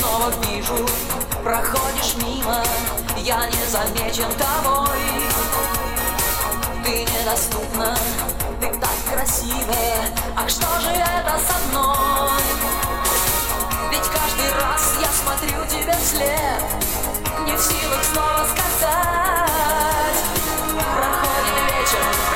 снова вижу. Проходишь мимо, я не замечен тобой. Ты недоступна, ты так красивая, А что же это со мной? Ведь каждый раз я смотрю тебе вслед. Не в силах снова сказать. Проходит вечер.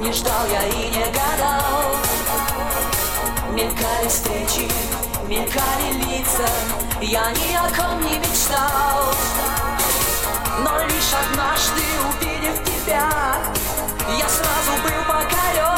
Не ждал я и не гадал. Мелькали встречи, мелькали лица. Я ни о ком не мечтал. Но лишь однажды увидев тебя Я сразу был покорен.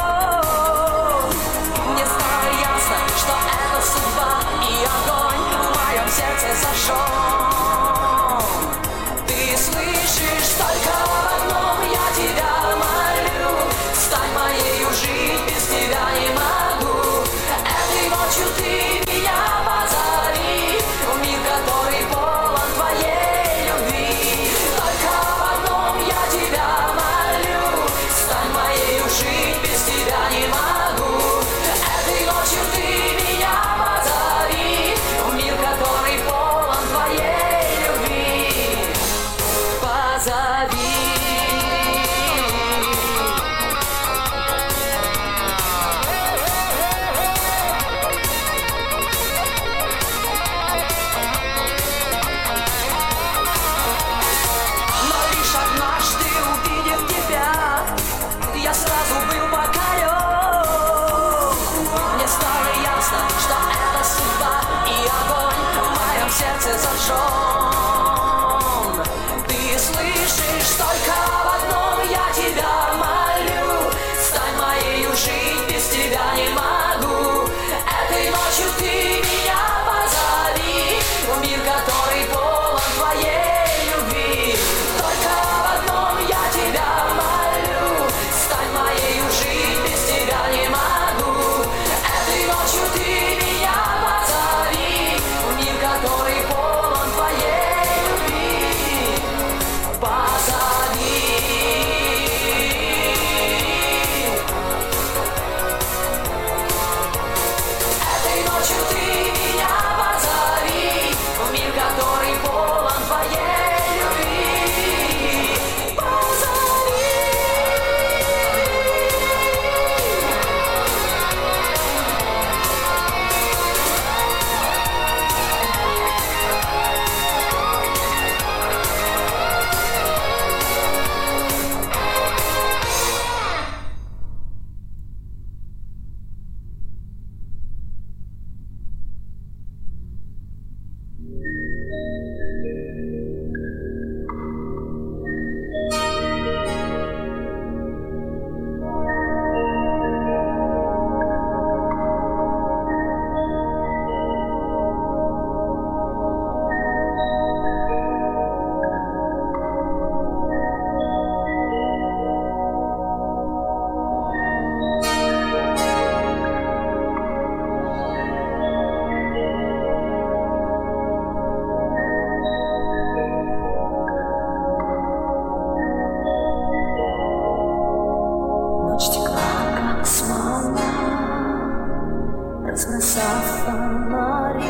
разбросав фонари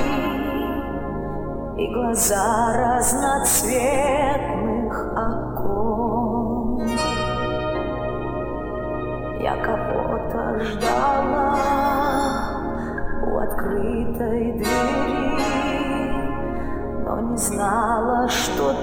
и глаза разноцветных окон. Я кого-то ждала у открытой двери, но не знала, что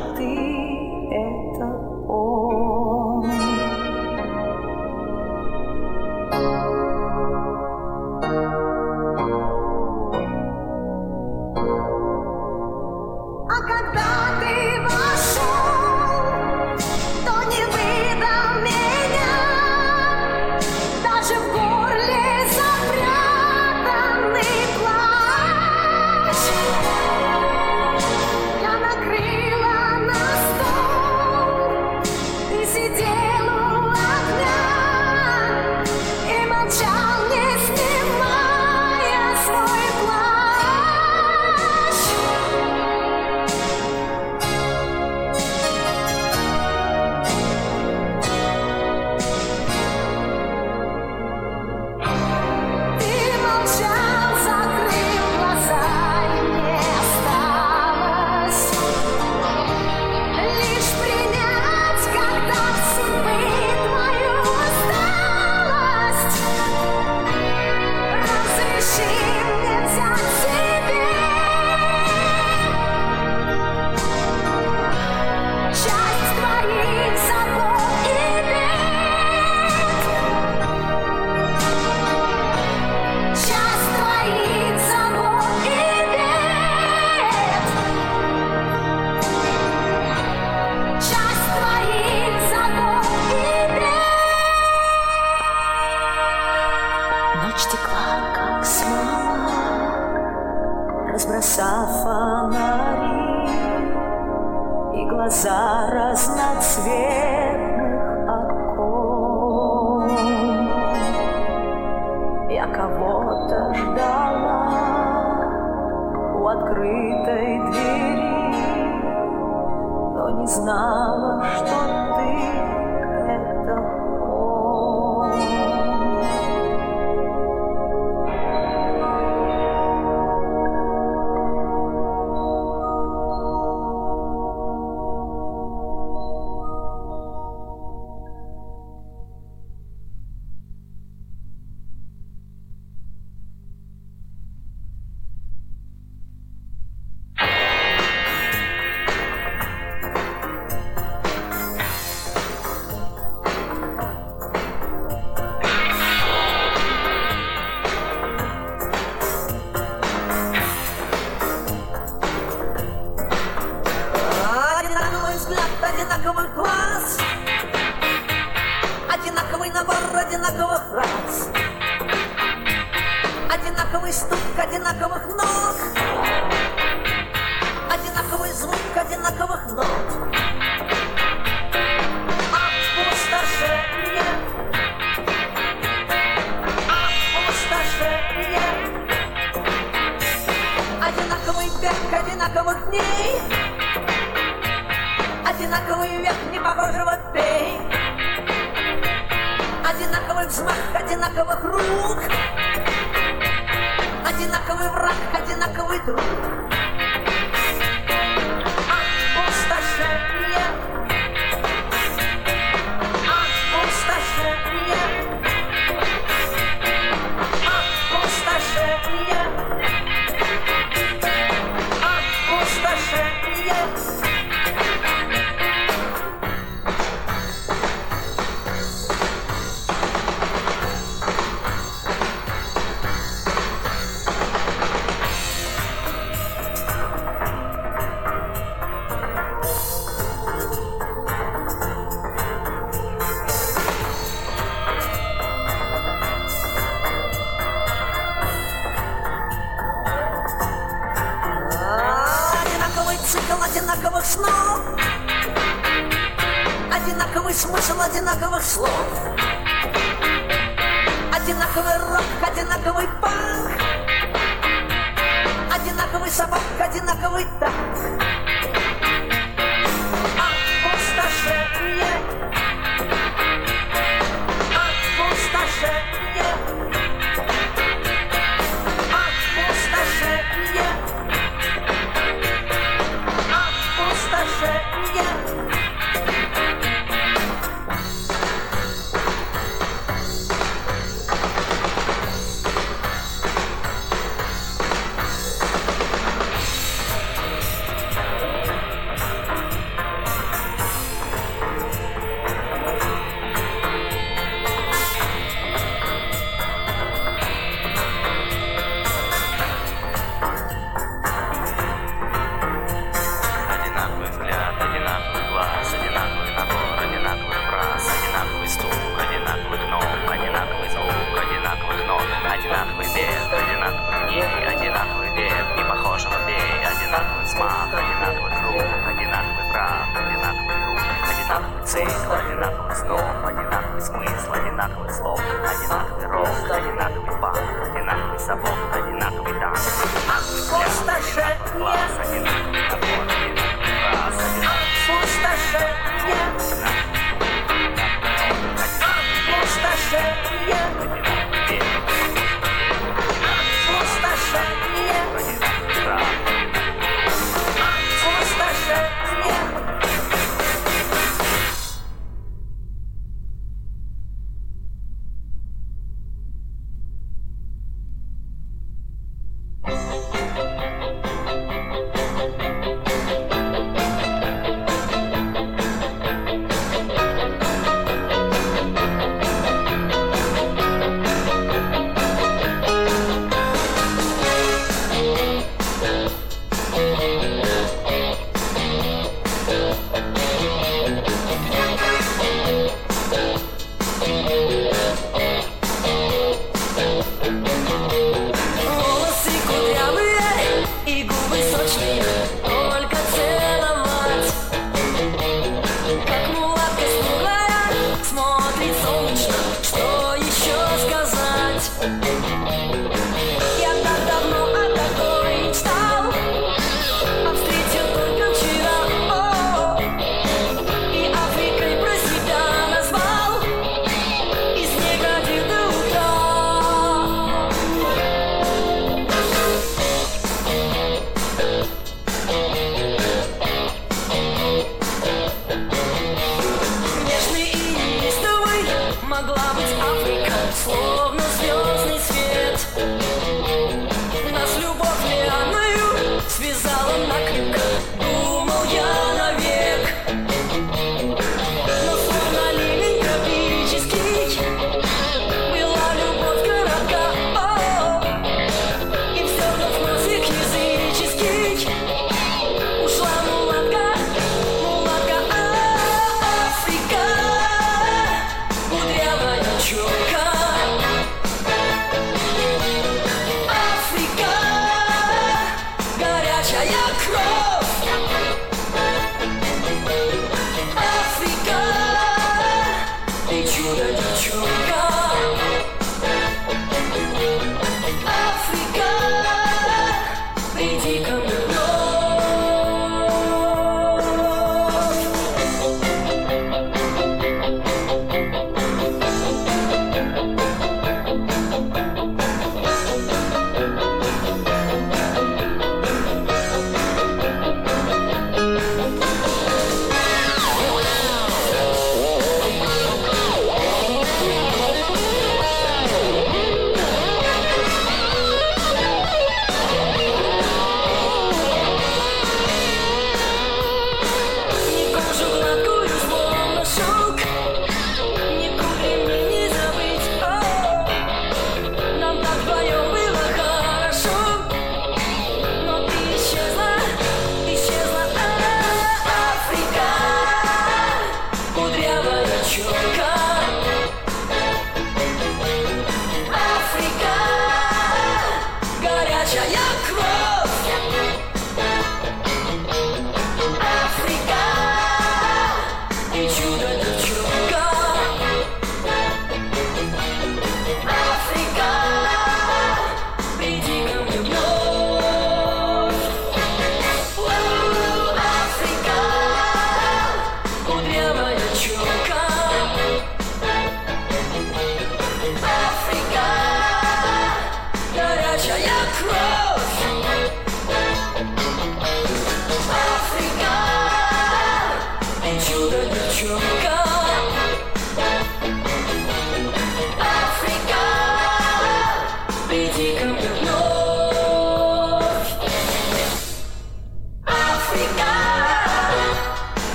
Один взмах одинаковых рук. Одинаковый враг, одинаковый друг.